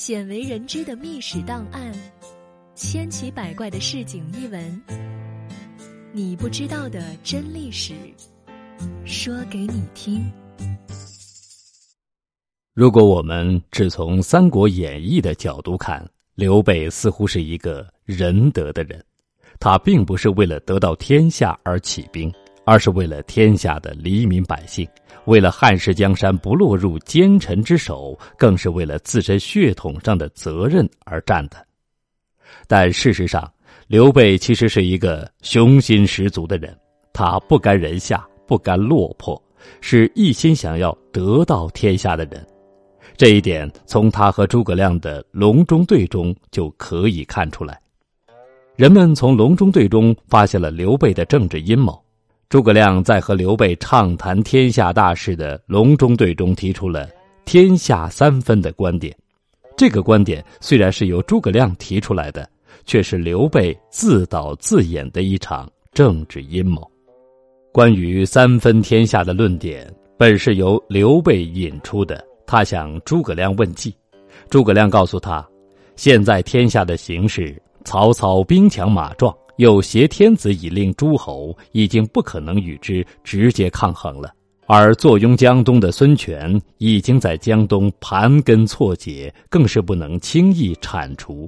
鲜为人知的秘史档案，千奇百怪的市井异闻，你不知道的真历史，说给你听。如果我们只从《三国演义》的角度看，刘备似乎是一个仁德的人，他并不是为了得到天下而起兵，而是为了天下的黎民百姓。为了汉室江山不落入奸臣之手，更是为了自身血统上的责任而战的。但事实上，刘备其实是一个雄心十足的人，他不甘人下，不甘落魄，是一心想要得到天下的人。这一点从他和诸葛亮的隆中对中就可以看出来。人们从隆中对中发现了刘备的政治阴谋。诸葛亮在和刘备畅谈天下大事的隆中对中提出了“天下三分”的观点。这个观点虽然是由诸葛亮提出来的，却是刘备自导自演的一场政治阴谋。关于三分天下的论点，本是由刘备引出的。他向诸葛亮问计，诸葛亮告诉他：“现在天下的形势，曹操兵强马壮。”又挟天子以令诸侯，已经不可能与之直接抗衡了。而坐拥江东的孙权，已经在江东盘根错节，更是不能轻易铲除。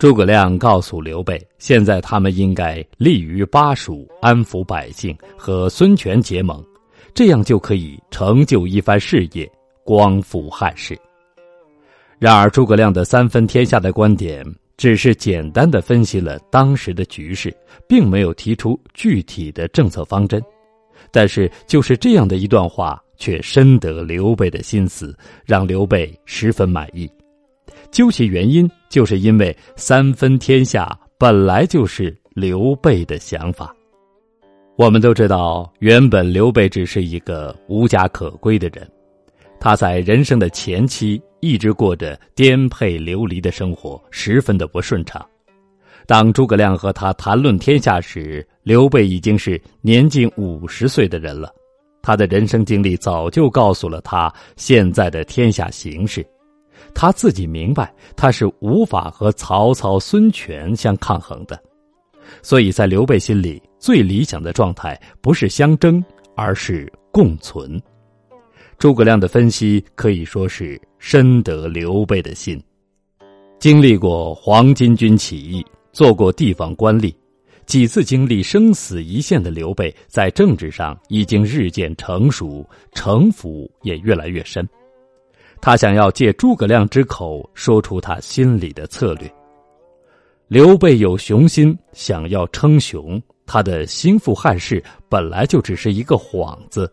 诸葛亮告诉刘备，现在他们应该立于巴蜀，安抚百姓，和孙权结盟，这样就可以成就一番事业，光复汉室。然而，诸葛亮的三分天下的观点。只是简单的分析了当时的局势，并没有提出具体的政策方针。但是，就是这样的一段话，却深得刘备的心思，让刘备十分满意。究其原因，就是因为三分天下本来就是刘备的想法。我们都知道，原本刘备只是一个无家可归的人，他在人生的前期。一直过着颠沛流离的生活，十分的不顺畅。当诸葛亮和他谈论天下时，刘备已经是年近五十岁的人了。他的人生经历早就告诉了他现在的天下形势。他自己明白，他是无法和曹操、孙权相抗衡的。所以在刘备心里，最理想的状态不是相争，而是共存。诸葛亮的分析可以说是深得刘备的心。经历过黄巾军起义，做过地方官吏，几次经历生死一线的刘备，在政治上已经日渐成熟，城府也越来越深。他想要借诸葛亮之口说出他心里的策略。刘备有雄心，想要称雄，他的心腹汉室本来就只是一个幌子。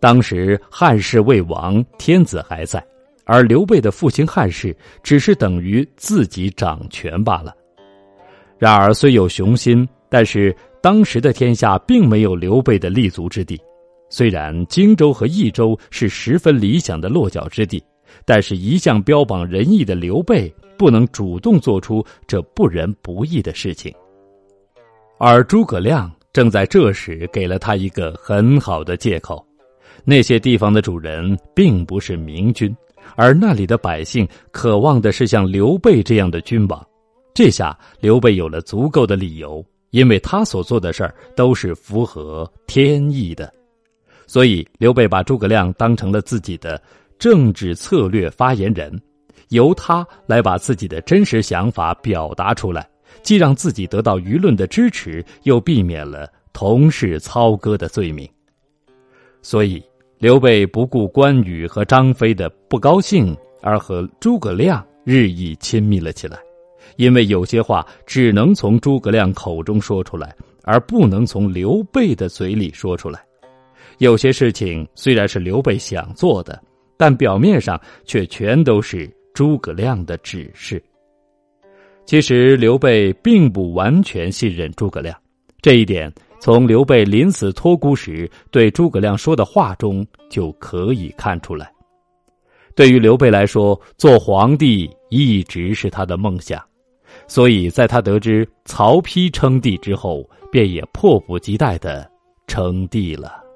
当时汉室未亡，天子还在，而刘备的复兴汉室，只是等于自己掌权罢了。然而虽有雄心，但是当时的天下并没有刘备的立足之地。虽然荆州和益州是十分理想的落脚之地，但是一向标榜仁义的刘备，不能主动做出这不仁不义的事情。而诸葛亮正在这时给了他一个很好的借口。那些地方的主人并不是明君，而那里的百姓渴望的是像刘备这样的君王。这下刘备有了足够的理由，因为他所做的事儿都是符合天意的，所以刘备把诸葛亮当成了自己的政治策略发言人，由他来把自己的真实想法表达出来，既让自己得到舆论的支持，又避免了同事操戈的罪名。所以。刘备不顾关羽和张飞的不高兴，而和诸葛亮日益亲密了起来。因为有些话只能从诸葛亮口中说出来，而不能从刘备的嘴里说出来。有些事情虽然是刘备想做的，但表面上却全都是诸葛亮的指示。其实刘备并不完全信任诸葛亮，这一点。从刘备临死托孤时对诸葛亮说的话中就可以看出来。对于刘备来说，做皇帝一直是他的梦想，所以在他得知曹丕称帝之后，便也迫不及待的称帝了。